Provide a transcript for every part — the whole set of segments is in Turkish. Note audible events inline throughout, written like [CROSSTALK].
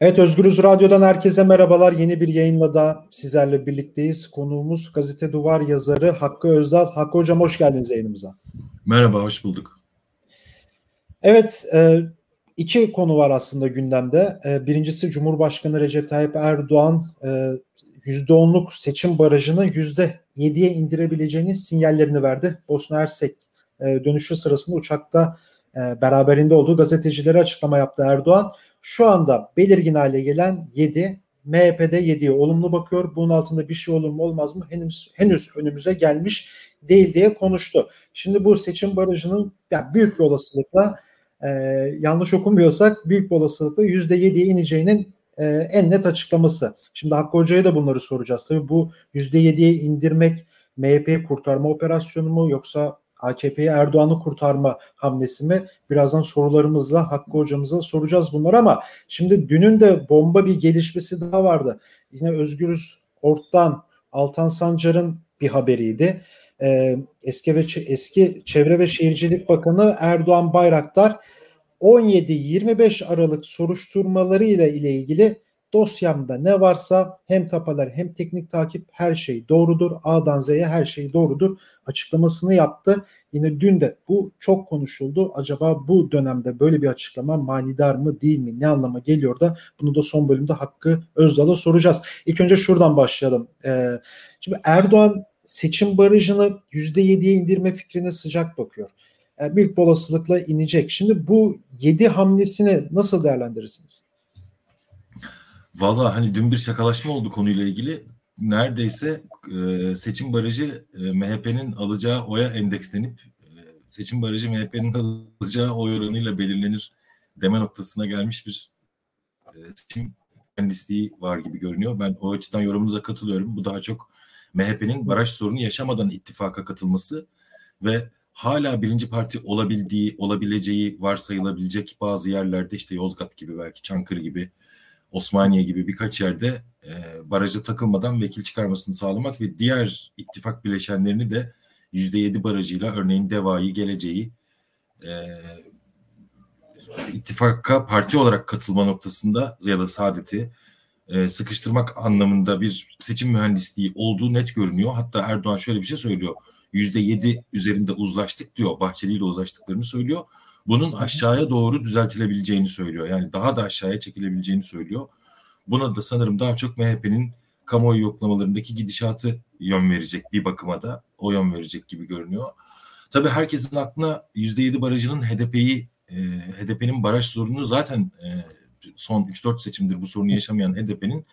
Evet Özgürüz Radyo'dan herkese merhabalar. Yeni bir yayınla da sizlerle birlikteyiz. Konuğumuz Gazete Duvar yazarı Hakkı Özdal. Hakkı Hocam hoş geldiniz yayınımıza. Merhaba, hoş bulduk. Evet, e, iki konu var aslında gündemde. E, birincisi Cumhurbaşkanı Recep Tayyip Erdoğan %10'luk e, seçim barajını %7'ye indirebileceğini sinyallerini verdi. Bosna Hersek dönüşü sırasında uçakta beraberinde olduğu gazetecilere açıklama yaptı Erdoğan. Şu anda belirgin hale gelen 7, MHP'de 7'ye olumlu bakıyor. Bunun altında bir şey olur mu olmaz mı henüz, henüz önümüze gelmiş değil diye konuştu. Şimdi bu seçim barajının yani büyük bir olasılıkla e, yanlış okumuyorsak büyük bir olasılıkla %7'ye ineceğinin e, en net açıklaması. Şimdi Hakkı Hoca'ya da bunları soracağız. Tabii bu %7'ye indirmek MHP'yi kurtarma operasyonu mu yoksa AKP'yi Erdoğan'ı kurtarma hamlesi mi? Birazdan sorularımızla Hakkı hocamıza soracağız bunları ama şimdi dünün de bomba bir gelişmesi daha vardı. Yine Özgürüz Ort'tan Altan Sancar'ın bir haberiydi. Ee, eski ve eski Çevre ve Şehircilik Bakanı Erdoğan Bayraktar 17-25 Aralık soruşturmaları ile ile ilgili dosyamda ne varsa hem tapalar hem teknik takip her şey doğrudur. A'dan Z'ye her şey doğrudur açıklamasını yaptı. Yine dün de bu çok konuşuldu. Acaba bu dönemde böyle bir açıklama manidar mı değil mi? Ne anlama geliyor da bunu da son bölümde Hakkı Özdal'a soracağız. İlk önce şuradan başlayalım. Ee, şimdi Erdoğan seçim barajını %7'ye indirme fikrine sıcak bakıyor. Yani büyük olasılıkla inecek. Şimdi bu 7 hamlesini nasıl değerlendirirsiniz? Valla hani dün bir şakalaşma oldu konuyla ilgili. Neredeyse e, seçim barajı e, MHP'nin alacağı oya endekslenip e, seçim barajı MHP'nin alacağı oy oranıyla belirlenir deme noktasına gelmiş bir e, seçim mühendisliği var gibi görünüyor. Ben o açıdan yorumunuza katılıyorum. Bu daha çok MHP'nin baraj sorunu yaşamadan ittifaka katılması ve hala birinci parti olabildiği, olabileceği varsayılabilecek bazı yerlerde işte Yozgat gibi belki Çankırı gibi Osmaniye gibi birkaç yerde e, barajı takılmadan vekil çıkarmasını sağlamak ve diğer ittifak bileşenlerini de yüzde yedi barajıyla örneğin Deva'yı, Geleceği e, ittifaka parti olarak katılma noktasında ya da Saadet'i e, sıkıştırmak anlamında bir seçim mühendisliği olduğu net görünüyor. Hatta Erdoğan şöyle bir şey söylüyor. Yüzde yedi üzerinde uzlaştık diyor. Bahçeli ile uzlaştıklarını söylüyor bunun aşağıya doğru düzeltilebileceğini söylüyor. Yani daha da aşağıya çekilebileceğini söylüyor. Buna da sanırım daha çok MHP'nin kamuoyu yoklamalarındaki gidişatı yön verecek bir bakıma da o yön verecek gibi görünüyor. Tabii herkesin aklına %7 barajının HDP'yi e, HDP'nin baraj sorunu zaten e, son 3-4 seçimdir bu sorunu yaşamayan HDP'nin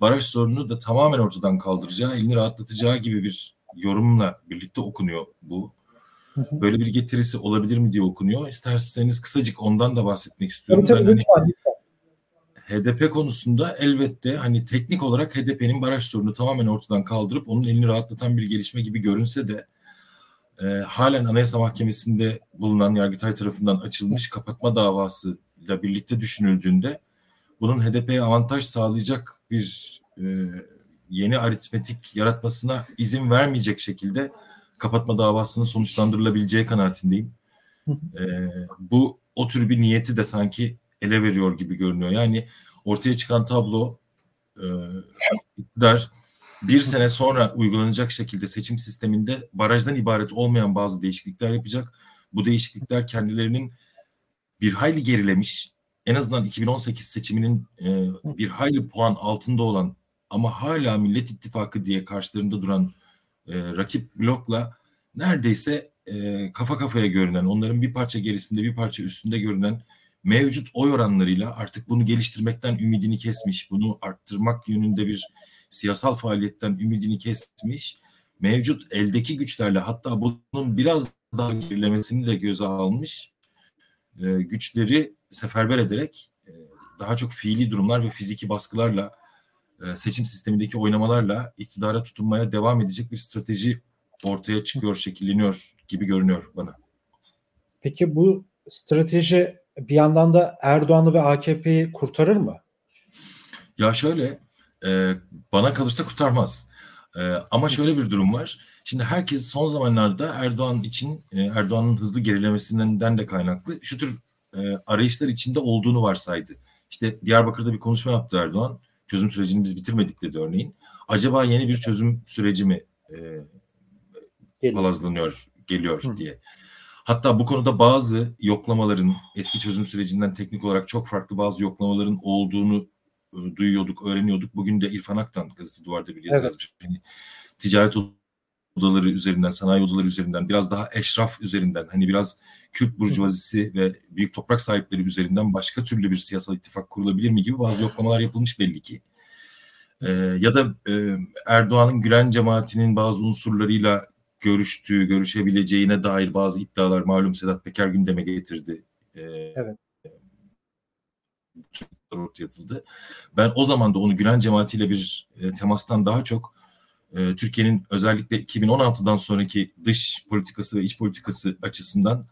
baraj sorununu da tamamen ortadan kaldıracağı, elini rahatlatacağı gibi bir yorumla birlikte okunuyor bu. Böyle bir getirisi olabilir mi diye okunuyor. İsterseniz kısacık ondan da bahsetmek istiyorum. Tabii, tabii, ben hani, HDP konusunda elbette hani teknik olarak HDP'nin baraj sorunu tamamen ortadan kaldırıp onun elini rahatlatan bir gelişme gibi görünse de e, halen Anayasa Mahkemesi'nde bulunan Yargıtay tarafından açılmış kapatma davası ile birlikte düşünüldüğünde bunun HDP'ye avantaj sağlayacak bir e, yeni aritmetik yaratmasına izin vermeyecek şekilde kapatma davasının sonuçlandırılabileceği kanaatindeyim. e, bu o tür bir niyeti de sanki ele veriyor gibi görünüyor. Yani ortaya çıkan tablo e, iktidar bir sene sonra uygulanacak şekilde seçim sisteminde barajdan ibaret olmayan bazı değişiklikler yapacak. Bu değişiklikler kendilerinin bir hayli gerilemiş, en azından 2018 seçiminin e, bir hayli puan altında olan ama hala Millet İttifakı diye karşılarında duran e, rakip blokla neredeyse e, kafa kafaya görünen, onların bir parça gerisinde bir parça üstünde görünen mevcut oy oranlarıyla artık bunu geliştirmekten ümidini kesmiş, bunu arttırmak yönünde bir siyasal faaliyetten ümidini kesmiş, mevcut eldeki güçlerle hatta bunun biraz daha gerilemesini de göze almış e, güçleri seferber ederek e, daha çok fiili durumlar ve fiziki baskılarla seçim sistemindeki oynamalarla iktidara tutunmaya devam edecek bir strateji ortaya çıkıyor, şekilleniyor gibi görünüyor bana. Peki bu strateji bir yandan da Erdoğan'ı ve AKP'yi kurtarır mı? Ya şöyle, e, bana kalırsa kurtarmaz. E, ama şöyle bir durum var. Şimdi herkes son zamanlarda Erdoğan için, e, Erdoğan'ın hızlı gerilemesinden de kaynaklı şu tür e, arayışlar içinde olduğunu varsaydı İşte Diyarbakır'da bir konuşma yaptı Erdoğan. Çözüm sürecini biz bitirmedik dedi örneğin. Acaba yeni bir çözüm süreci mi e, palazlanıyor, geliyor Hı. diye. Hatta bu konuda bazı yoklamaların eski çözüm sürecinden teknik olarak çok farklı bazı yoklamaların olduğunu e, duyuyorduk, öğreniyorduk. Bugün de İrfan Aktan gazete duvarda bir yazı evet. yazmış. Yani, ticaret odaları üzerinden, sanayi odaları üzerinden, biraz daha eşraf üzerinden, hani biraz Kürt burjuvazisi ve büyük toprak sahipleri üzerinden başka türlü bir siyasal ittifak kurulabilir mi gibi bazı yoklamalar yapılmış belli ki. Ee, ya da e, Erdoğan'ın Gülen cemaatinin bazı unsurlarıyla görüştüğü, görüşebileceğine dair bazı iddialar malum Sedat Peker gündeme getirdi. Ee, evet. Ortaya atıldı. Ben o zaman da onu Gülen cemaatiyle bir e, temastan daha çok e, Türkiye'nin özellikle 2016'dan sonraki dış politikası ve iç politikası açısından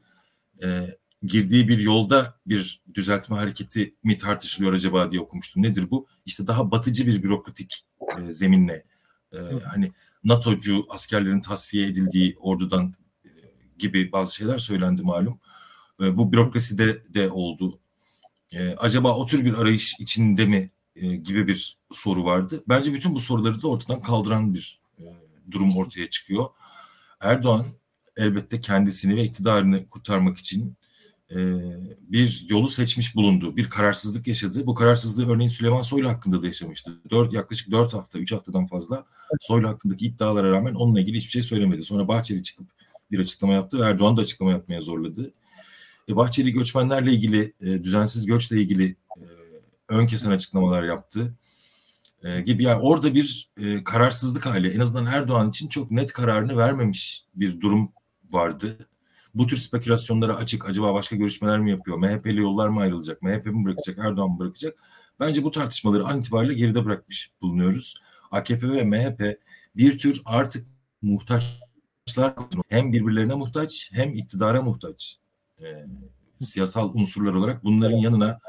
e, girdiği bir yolda bir düzeltme hareketi mi tartışılıyor acaba diye okumuştum. Nedir bu? İşte daha batıcı bir bürokratik e, zeminle e, hani NATO'cu askerlerin tasfiye edildiği ordudan e, gibi bazı şeyler söylendi malum. E, bu bürokraside de oldu. E, acaba o tür bir arayış içinde mi e, gibi bir soru vardı. Bence bütün bu soruları da ortadan kaldıran bir e, durum ortaya çıkıyor. Erdoğan elbette kendisini ve iktidarını kurtarmak için e, bir yolu seçmiş bulundu. Bir kararsızlık yaşadı. Bu kararsızlığı örneğin Süleyman Soylu hakkında da yaşamıştı. Dört, yaklaşık dört hafta, üç haftadan fazla Soylu hakkındaki iddialara rağmen onunla ilgili hiçbir şey söylemedi. Sonra Bahçeli çıkıp bir açıklama yaptı ve Erdoğan da açıklama yapmaya zorladı. E, Bahçeli göçmenlerle ilgili, düzensiz göçle ilgili ön kesen açıklamalar yaptı. E, gibi yani orada bir e, kararsızlık hali en azından Erdoğan için çok net kararını vermemiş bir durum vardı. Bu tür spekülasyonlara açık. Acaba başka görüşmeler mi yapıyor? MHP'li yollar mı ayrılacak? MHP mi bırakacak? Erdoğan mı bırakacak? Bence bu tartışmaları an itibariyle geride bırakmış bulunuyoruz. AKP ve MHP bir tür artık muhtaçlar hem birbirlerine muhtaç hem iktidara muhtaç. E, siyasal unsurlar olarak bunların yanına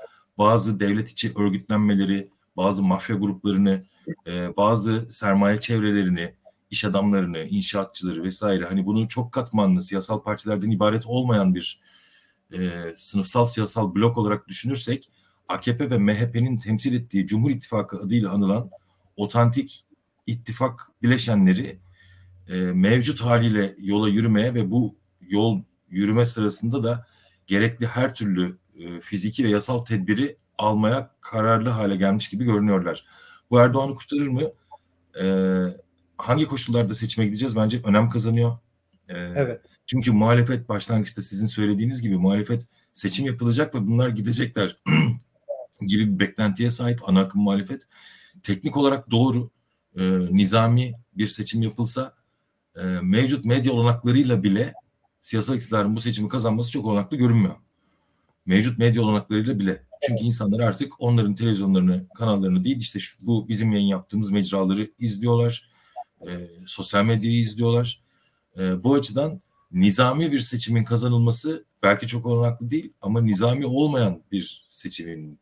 bazı devlet içi örgütlenmeleri, bazı mafya gruplarını, e, bazı sermaye çevrelerini, iş adamlarını, inşaatçıları vesaire. Hani bunu çok katmanlı siyasal partilerden ibaret olmayan bir e, sınıfsal siyasal blok olarak düşünürsek AKP ve MHP'nin temsil ettiği Cumhur İttifakı adıyla anılan otantik ittifak bileşenleri e, mevcut haliyle yola yürümeye ve bu yol yürüme sırasında da gerekli her türlü e, fiziki ve yasal tedbiri almaya kararlı hale gelmiş gibi görünüyorlar. Bu Erdoğan'ı kurtarır mı? E, hangi koşullarda seçime gideceğiz bence önem kazanıyor. Ee, evet. Çünkü muhalefet başlangıçta sizin söylediğiniz gibi muhalefet seçim yapılacak ve bunlar gidecekler [CLEARS THROAT] gibi bir beklentiye sahip ana akım muhalefet. Teknik olarak doğru e, nizami bir seçim yapılsa e, mevcut medya olanaklarıyla bile siyasal iktidarın bu seçimi kazanması çok olanaklı görünmüyor. Mevcut medya olanaklarıyla bile. Çünkü insanlar artık onların televizyonlarını, kanallarını değil işte şu, bu bizim yayın yaptığımız mecraları izliyorlar e, sosyal medyayı izliyorlar. E, bu açıdan nizami bir seçimin kazanılması belki çok olanaklı değil ama nizami olmayan bir seçimin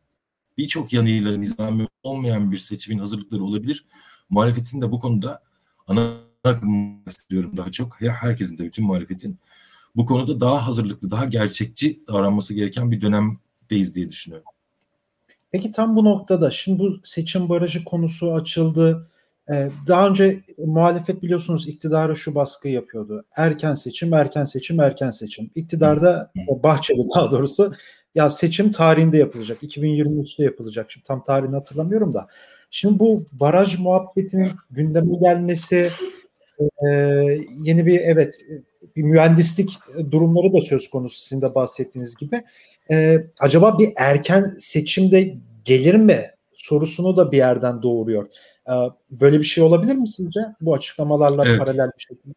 birçok yanıyla nizami olmayan bir seçimin hazırlıkları olabilir. Muhalefetin de bu konuda ana istiyorum daha çok. Ya herkesin de bütün muhalefetin bu konuda daha hazırlıklı, daha gerçekçi davranması gereken bir dönemdeyiz diye düşünüyorum. Peki tam bu noktada şimdi bu seçim barajı konusu açıldı. Ee, daha önce muhalefet biliyorsunuz iktidara şu baskı yapıyordu. Erken seçim, erken seçim, erken seçim. İktidarda Bahçeli daha doğrusu ya seçim tarihinde yapılacak. 2023'te yapılacak. Şimdi tam tarihini hatırlamıyorum da. Şimdi bu baraj muhabbetinin gündeme gelmesi e, yeni bir evet bir mühendislik durumları da söz konusu sizin de bahsettiğiniz gibi. E, acaba bir erken seçimde gelir mi sorusunu da bir yerden doğuruyor. Ee, böyle bir şey olabilir mi sizce? Bu açıklamalarla evet. paralel bir şekilde.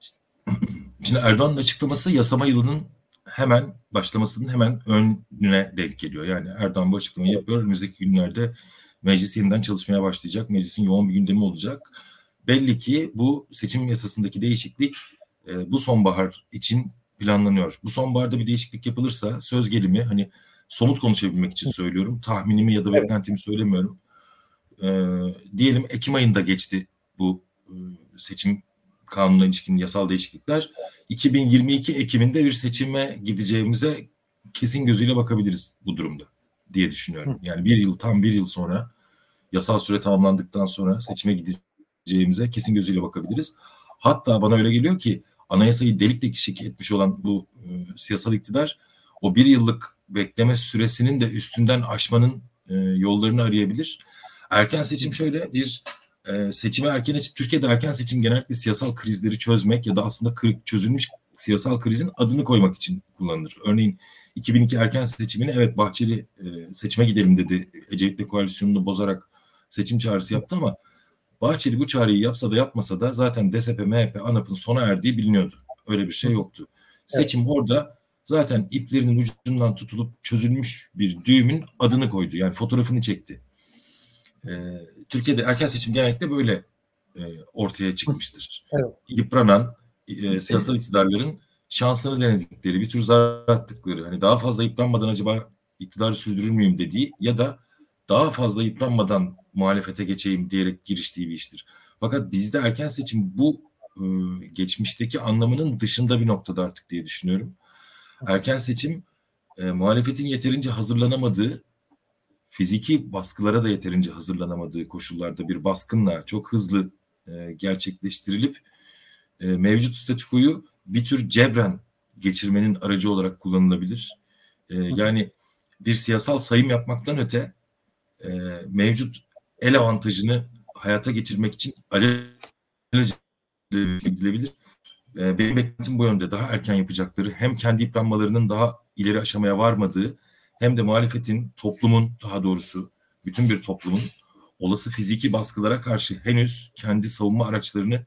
[CLEARS THROAT] Şimdi Erdoğan'ın açıklaması yasama yılının hemen başlamasının hemen önüne denk geliyor. Yani Erdoğan bu açıklamayı yapıyor. Önümüzdeki günlerde meclis yeniden çalışmaya başlayacak. Meclisin yoğun bir gündemi olacak. Belli ki bu seçim yasasındaki değişiklik e, bu sonbahar için planlanıyor. Bu sonbaharda bir değişiklik yapılırsa söz gelimi hani somut konuşabilmek için söylüyorum. Tahminimi ya da beklentimi söylemiyorum e, diyelim Ekim ayında geçti bu e, seçim kanununa ilişkin yasal değişiklikler. 2022 Ekim'inde bir seçime gideceğimize kesin gözüyle bakabiliriz bu durumda. diye düşünüyorum. Yani bir yıl tam bir yıl sonra yasal süre tamamlandıktan sonra seçime gideceğimize kesin gözüyle bakabiliriz. Hatta bana öyle geliyor ki anayasayı delik deşik etmiş olan bu e, siyasal iktidar o bir yıllık bekleme süresinin de üstünden aşmanın e, yollarını arayabilir. Erken seçim şöyle bir e, seçime erken Türkiye'de erken seçim genellikle siyasal krizleri çözmek ya da aslında çözülmüş siyasal krizin adını koymak için kullanılır. Örneğin 2002 erken seçimini evet Bahçeli e, seçime gidelim dedi. Ecevit'le koalisyonunu bozarak seçim çağrısı yaptı ama Bahçeli bu çağrıyı yapsa da yapmasa da zaten DSP, MHP, ANAP'ın sona erdiği biliniyordu. Öyle bir şey yoktu. Seçim evet. orada zaten iplerinin ucundan tutulup çözülmüş bir düğümün adını koydu. Yani fotoğrafını çekti. Ee, Türkiye'de erken seçim genellikle böyle e, ortaya çıkmıştır. Evet. Yıpranan e, siyasal iktidarların şansını denedikleri, bir tür zarar attıkları, hani daha fazla yıpranmadan acaba iktidarı sürdürür müyüm dediği ya da daha fazla yıpranmadan muhalefete geçeyim diyerek giriştiği bir iştir. Fakat bizde erken seçim bu e, geçmişteki anlamının dışında bir noktada artık diye düşünüyorum. Erken seçim e, muhalefetin yeterince hazırlanamadığı, fiziki baskılara da yeterince hazırlanamadığı koşullarda bir baskınla çok hızlı e, gerçekleştirilip e, mevcut statükoyu bir tür cebren geçirmenin aracı olarak kullanılabilir. E, yani bir siyasal sayım yapmaktan öte e, mevcut el avantajını hayata geçirmek için alelacele gidilebilir. E, benim beklentim bu yönde daha erken yapacakları hem kendi yıpranmalarının daha ileri aşamaya varmadığı hem de muhalefetin toplumun daha doğrusu bütün bir toplumun olası fiziki baskılara karşı henüz kendi savunma araçlarını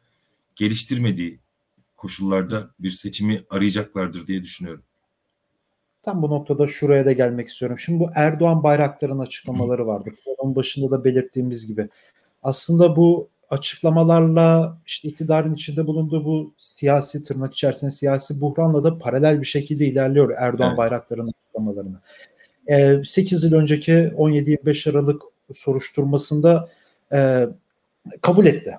geliştirmediği koşullarda bir seçimi arayacaklardır diye düşünüyorum. Tam bu noktada şuraya da gelmek istiyorum. Şimdi bu Erdoğan Bayraktar'ın açıklamaları vardı. Onun başında da belirttiğimiz gibi. Aslında bu açıklamalarla işte iktidarın içinde bulunduğu bu siyasi tırnak içerisinde siyasi buhranla da paralel bir şekilde ilerliyor Erdoğan evet. Bayraktar'ın açıklamalarını. Ee, 8 yıl önceki 17-25 Aralık soruşturmasında e, kabul etti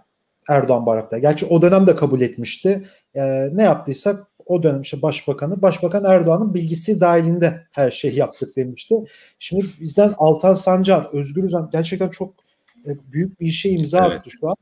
Erdoğan Bayraktar. Gerçi o dönem de kabul etmişti. E, ne yaptıysak o dönem işte başbakanı, başbakan Erdoğan'ın bilgisi dahilinde her şeyi yaptık demişti. Şimdi bizden Altan Sancar, Özgür Özel gerçekten çok e, büyük bir işe imza evet. attı şu an.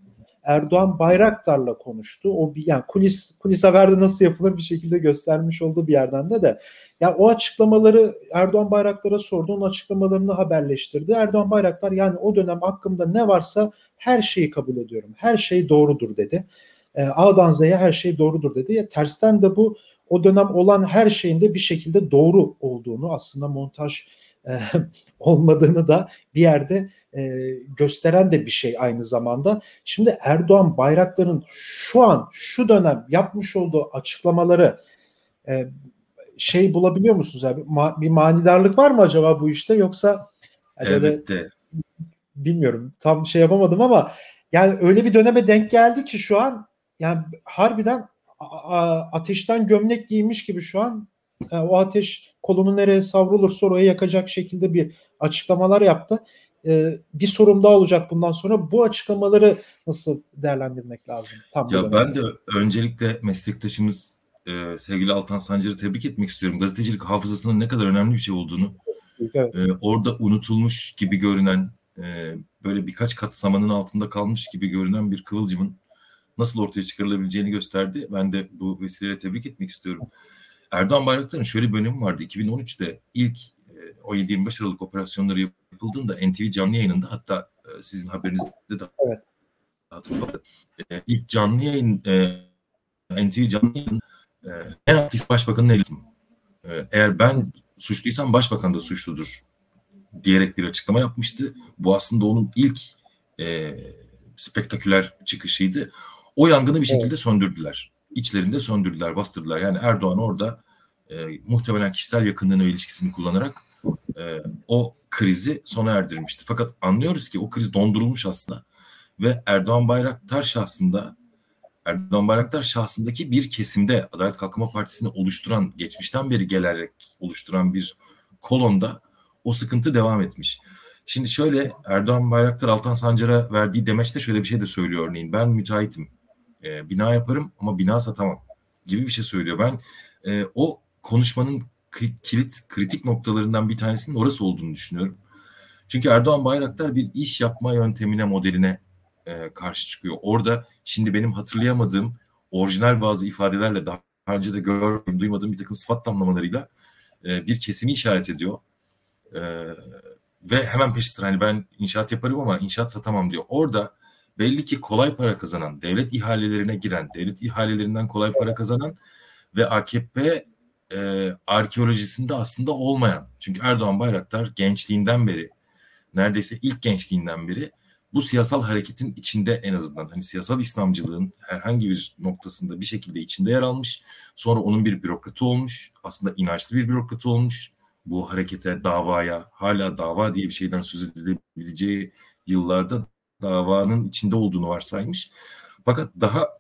Erdoğan Bayraktar'la konuştu. O bir yani kulis kulis haberde nasıl yapılır bir şekilde göstermiş olduğu bir yerden de de ya o açıklamaları Erdoğan Bayraktar'a sordu. Onun açıklamalarını haberleştirdi. Erdoğan Bayraktar yani o dönem hakkımda ne varsa her şeyi kabul ediyorum. Her şey doğrudur dedi. E, A'dan Z'ye her şey doğrudur dedi. Ya, tersten de bu o dönem olan her şeyin de bir şekilde doğru olduğunu aslında montaj e, [LAUGHS] olmadığını da bir yerde e, gösteren de bir şey aynı zamanda. Şimdi Erdoğan Bayraktar'ın şu an şu dönem yapmış olduğu açıklamaları e, şey bulabiliyor musunuz abi? Ma- bir manidarlık var mı acaba bu işte yoksa evet de. bilmiyorum tam şey yapamadım ama yani öyle bir döneme denk geldi ki şu an yani harbiden ateşten gömlek giymiş gibi şu an e, o ateş kolunu nereye savrulursa oraya yakacak şekilde bir açıklamalar yaptı. E, bir sorum daha olacak bundan sonra. Bu açıklamaları nasıl değerlendirmek lazım? Tam ya ben de öncelikle meslektaşımız e, sevgili Altan Sancar'ı tebrik etmek istiyorum. Gazetecilik hafızasının ne kadar önemli bir şey olduğunu. Evet. Orada unutulmuş gibi görünen böyle birkaç kat samanın altında kalmış gibi görünen bir kıvılcımın nasıl ortaya çıkarılabileceğini gösterdi. Ben de bu vesileyle tebrik etmek istiyorum. Erdoğan Bayraktar'ın şöyle bir önemi vardı. 2013'te ilk 17-25 Aralık operasyonları yapıldığında NTV canlı yayınında hatta e, sizin haberinizde de evet. hatırladım. E, ilk canlı yayın e, NTV canlı yayın e, en aktif başbakanın elitim. E, eğer ben suçluysam başbakan da suçludur diyerek bir açıklama yapmıştı. Bu aslında onun ilk e, spektaküler çıkışıydı. O yangını bir şekilde evet. söndürdüler. İçlerinde söndürdüler, bastırdılar. Yani Erdoğan orada e, muhtemelen kişisel yakınlığını ve ilişkisini kullanarak e, o krizi sona erdirmişti. Fakat anlıyoruz ki o kriz dondurulmuş aslında ve Erdoğan Bayraktar şahsında Erdoğan Bayraktar şahsındaki bir kesimde Adalet Kalkınma Partisi'ni oluşturan, geçmişten beri gelerek oluşturan bir kolonda o sıkıntı devam etmiş. Şimdi şöyle Erdoğan Bayraktar Altan Sancar'a verdiği demeçte şöyle bir şey de söylüyor örneğin. Ben müteahhitim. E, bina yaparım ama bina satamam gibi bir şey söylüyor. Ben e, o konuşmanın kilit kritik noktalarından bir tanesinin orası olduğunu düşünüyorum. Çünkü Erdoğan Bayraktar bir iş yapma yöntemine modeline e, karşı çıkıyor. Orada şimdi benim hatırlayamadığım orijinal bazı ifadelerle daha önce de gördüğüm, duymadığım bir takım sıfat tamlamalarıyla e, bir kesimi işaret ediyor. E, ve hemen peşi sıra hani ben inşaat yaparım ama inşaat satamam diyor. Orada belli ki kolay para kazanan, devlet ihalelerine giren, devlet ihalelerinden kolay para kazanan ve AKP e, arkeolojisinde aslında olmayan. Çünkü Erdoğan Bayraktar gençliğinden beri, neredeyse ilk gençliğinden beri bu siyasal hareketin içinde en azından hani siyasal İslamcılığın herhangi bir noktasında bir şekilde içinde yer almış. Sonra onun bir bürokratı olmuş. Aslında inançlı bir bürokratı olmuş. Bu harekete, davaya, hala dava diye bir şeyden söz edilebileceği yıllarda davanın içinde olduğunu varsaymış. Fakat daha [CLEARS THROAT]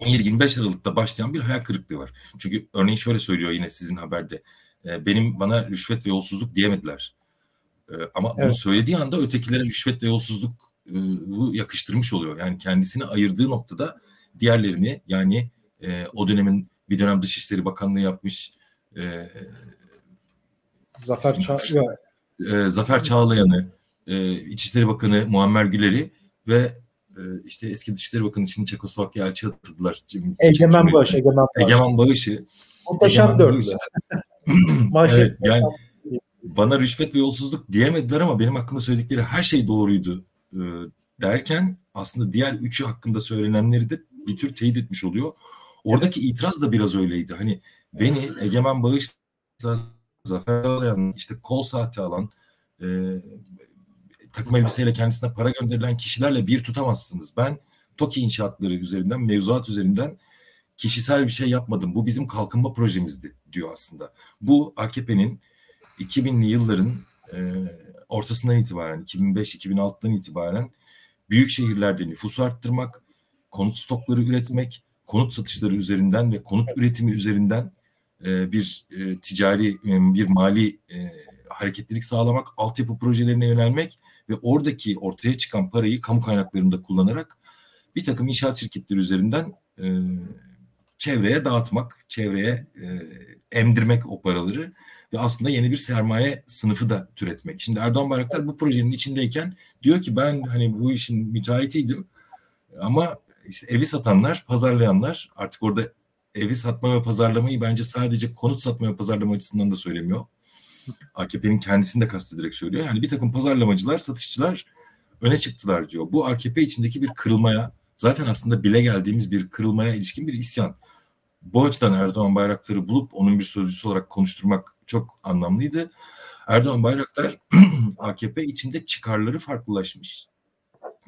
17-25 Aralık'ta başlayan bir hayal kırıklığı var. Çünkü örneğin şöyle söylüyor yine sizin haberde. E, benim bana rüşvet ve yolsuzluk diyemediler. E, ama evet. bunu söylediği anda ötekilere rüşvet ve yolsuzluk e, yakıştırmış oluyor. Yani kendisini ayırdığı noktada diğerlerini yani o dönemin bir dönem Dışişleri Bakanlığı yapmış Zafer Çağlayan Zafer Çağlayan'ı İçişleri Bakanı Muammer Güler'i ve e, işte eski Dışişleri Bakanı için Çekoslovakya elçi atadılar. Egemen Bağış, Egemen Bağış. Egemen Bağış'ı. Muhteşem dörtlü. [LAUGHS] evet, yani bana rüşvet ve yolsuzluk diyemediler ama benim hakkında söyledikleri her şey doğruydu e, derken aslında diğer üçü hakkında söylenenleri de bir tür teyit etmiş oluyor. Oradaki itiraz da biraz öyleydi. Hani beni Egemen Bağış'la Zafer Alayan işte kol saati alan e, takım elbiseyle kendisine para gönderilen kişilerle bir tutamazsınız. Ben TOKİ inşaatları üzerinden, mevzuat üzerinden kişisel bir şey yapmadım. Bu bizim kalkınma projemizdi diyor aslında. Bu AKP'nin 2000'li yılların e, ortasından itibaren, 2005-2006'dan itibaren büyük şehirlerde nüfusu arttırmak, konut stokları üretmek, konut satışları üzerinden ve konut üretimi üzerinden e, bir e, ticari, e, bir mali e, hareketlilik sağlamak, altyapı projelerine yönelmek ve oradaki ortaya çıkan parayı kamu kaynaklarında kullanarak bir takım inşaat şirketleri üzerinden e, çevreye dağıtmak, çevreye e, emdirmek o paraları ve aslında yeni bir sermaye sınıfı da türetmek. Şimdi Erdoğan Bayraktar bu projenin içindeyken diyor ki ben hani bu işin müteahhitiydim ama işte evi satanlar, pazarlayanlar artık orada evi satma ve pazarlamayı bence sadece konut satma ve pazarlama açısından da söylemiyor. AKP'nin kendisini de kastederek söylüyor. Yani bir takım pazarlamacılar, satışçılar öne çıktılar diyor. Bu AKP içindeki bir kırılmaya, zaten aslında bile geldiğimiz bir kırılmaya ilişkin bir isyan. Bu açıdan Erdoğan Bayraktar'ı bulup onun bir sözcüsü olarak konuşturmak çok anlamlıydı. Erdoğan Bayraktar [CLEARS THROAT] AKP içinde çıkarları farklılaşmış.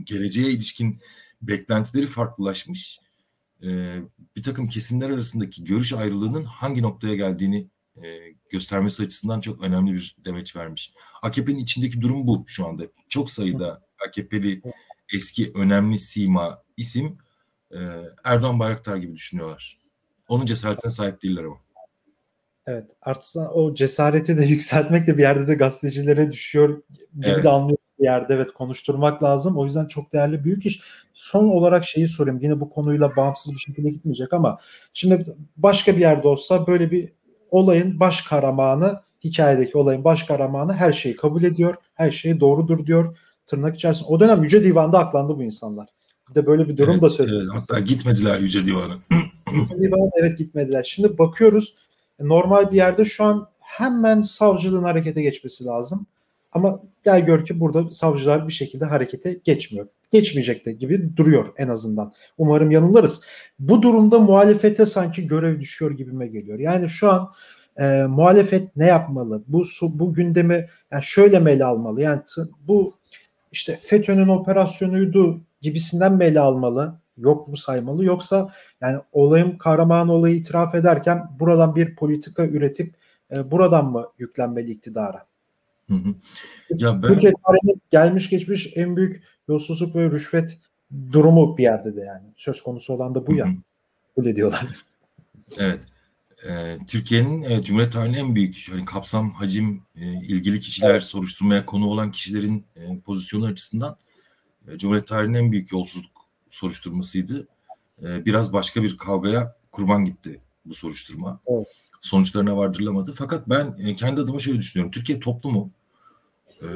Geleceğe ilişkin beklentileri farklılaşmış. Ee, bir takım kesimler arasındaki görüş ayrılığının hangi noktaya geldiğini e, göstermesi açısından çok önemli bir demeç vermiş. AKP'nin içindeki durum bu şu anda. Çok sayıda AKP'li eski önemli sima isim e, Erdoğan Bayraktar gibi düşünüyorlar. Onun cesaretine sahip değiller ama. Evet. Artık o cesareti de [LAUGHS] yükseltmek de bir yerde de gazetecilere düşüyor gibi evet. de anlıyor bir yerde evet konuşturmak lazım. O yüzden çok değerli büyük iş. Son olarak şeyi sorayım. Yine bu konuyla bağımsız bir şekilde gitmeyecek ama şimdi başka bir yerde olsa böyle bir olayın baş kahramanı hikayedeki olayın baş kahramanı her şeyi kabul ediyor. Her şey doğrudur diyor. Tırnak içerisinde. O dönem Yüce Divan'da aklandı bu insanlar. Bir de böyle bir durum evet, da söz evet, Hatta gitmediler Yüce Divan'a. [CLEARS THROAT] Yüce Divan'a evet gitmediler. Şimdi bakıyoruz normal bir yerde şu an hemen savcılığın harekete geçmesi lazım. Ama gel gör ki burada savcılar bir şekilde harekete geçmiyor. Geçmeyecek de gibi duruyor en azından. Umarım yanılırız. Bu durumda muhalefete sanki görev düşüyor gibime geliyor. Yani şu an e, muhalefet ne yapmalı? Bu bu gündemi yani şöyle mi ele almalı? Yani bu işte FETÖ'nün operasyonuydu gibisinden mi ele almalı? Yok mu saymalı? Yoksa yani olayın kahraman olayı itiraf ederken buradan bir politika üretip e, buradan mı yüklenmeli iktidara? Hı hı. Ya ben... Türkiye tarihinin gelmiş geçmiş en büyük yolsuzluk ve rüşvet durumu bir yerde de yani. Söz konusu olan da bu ya. Öyle diyorlar. Evet. Ee, Türkiye'nin e, Cumhuriyet tarihinin en büyük hani kapsam, hacim, e, ilgili kişiler, evet. soruşturmaya konu olan kişilerin e, pozisyonu açısından e, Cumhuriyet tarihinin en büyük yolsuzluk soruşturmasıydı. E, biraz başka bir kavgaya kurban gitti bu soruşturma. Evet. sonuçlarına vardırılamadı. Fakat ben e, kendi adıma şöyle düşünüyorum. Türkiye toplumu e,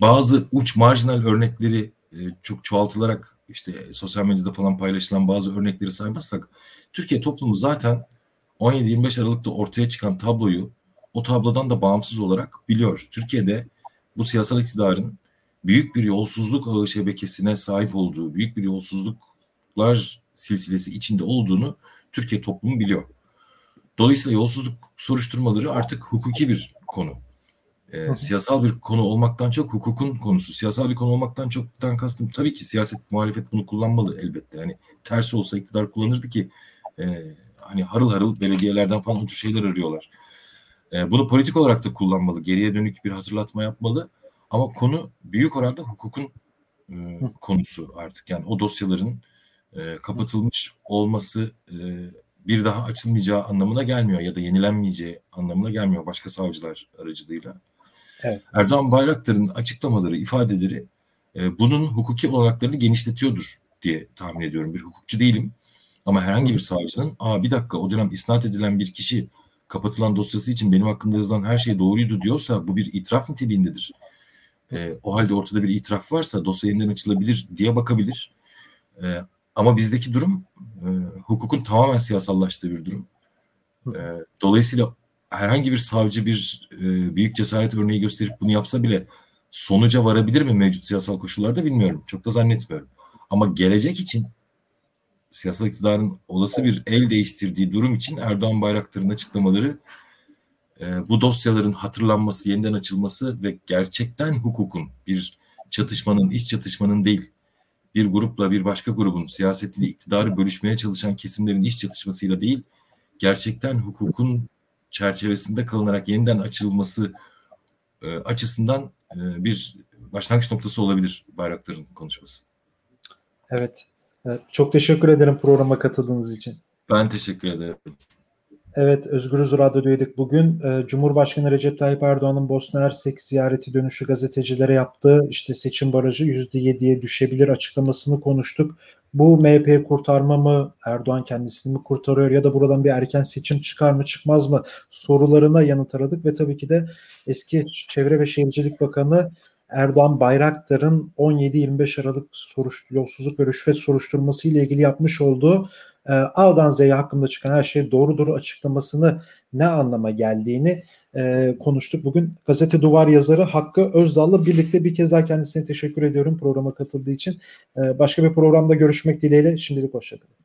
bazı uç marjinal örnekleri e, çok çoğaltılarak işte sosyal medyada falan paylaşılan bazı örnekleri saymazsak Türkiye toplumu zaten 17-25 Aralık'ta ortaya çıkan tabloyu o tablodan da bağımsız olarak biliyor. Türkiye'de bu siyasal iktidarın büyük bir yolsuzluk ağı şebekesine sahip olduğu, büyük bir yolsuzluklar silsilesi içinde olduğunu Türkiye toplumu biliyor. Dolayısıyla yolsuzluk soruşturmaları artık hukuki bir konu. E, siyasal bir konu olmaktan çok hukukun konusu. Siyasal bir konu olmaktan çoktan kastım tabii ki siyaset muhalefet bunu kullanmalı elbette. Yani tersi olsa iktidar kullanırdı ki e, hani harıl harıl belediyelerden falan o tür şeyler arıyorlar. E, bunu politik olarak da kullanmalı. Geriye dönük bir hatırlatma yapmalı. Ama konu büyük oranda hukukun e, konusu artık. Yani o dosyaların e, kapatılmış olması e, bir daha açılmayacağı anlamına gelmiyor ya da yenilenmeyeceği anlamına gelmiyor başka savcılar aracılığıyla. Evet. Erdoğan Bayraktar'ın açıklamaları, ifadeleri e, bunun hukuki olanaklarını genişletiyordur diye tahmin ediyorum. Bir hukukçu değilim ama herhangi bir savcının aa bir dakika o dönem isnat edilen bir kişi kapatılan dosyası için benim hakkında yazılan her şey doğruydu diyorsa bu bir itiraf niteliğindedir. E, o halde ortada bir itiraf varsa dosya yeniden açılabilir diye bakabilir. E, ama bizdeki durum e, hukukun tamamen siyasallaştığı bir durum. E, dolayısıyla herhangi bir savcı bir e, büyük cesaret örneği gösterip bunu yapsa bile sonuca varabilir mi mevcut siyasal koşullarda bilmiyorum. Çok da zannetmiyorum. Ama gelecek için siyasal iktidarın olası bir el değiştirdiği durum için Erdoğan Bayraktar'ın açıklamaları e, bu dosyaların hatırlanması, yeniden açılması ve gerçekten hukukun bir çatışmanın, iç çatışmanın değil, bir grupla bir başka grubun siyasetini, iktidarı bölüşmeye çalışan kesimlerin iç çatışmasıyla değil, gerçekten hukukun çerçevesinde kalınarak yeniden açılması e, açısından e, bir başlangıç noktası olabilir Bayraktar'ın konuşması. Evet. Çok teşekkür ederim programa katıldığınız için. Ben teşekkür ederim. Evet, Özgürüz Radyo'daydık bugün. Ee, Cumhurbaşkanı Recep Tayyip Erdoğan'ın Bosna Hersek ziyareti dönüşü gazetecilere yaptığı işte seçim barajı %7'ye düşebilir açıklamasını konuştuk. Bu MHP kurtarma mı, Erdoğan kendisini mi kurtarıyor ya da buradan bir erken seçim çıkar mı çıkmaz mı sorularına yanıt aradık ve tabii ki de eski Çevre ve Şehircilik Bakanı Erdoğan Bayraktar'ın 17-25 Aralık soruş, yolsuzluk ve rüşvet soruşturması ile ilgili yapmış olduğu e, A'dan Z'ye hakkında çıkan her şey doğrudur açıklamasını ne anlama geldiğini e, konuştuk. Bugün gazete duvar yazarı Hakkı Özdal'la birlikte bir kez daha kendisine teşekkür ediyorum programa katıldığı için. E, başka bir programda görüşmek dileğiyle şimdilik hoşçakalın.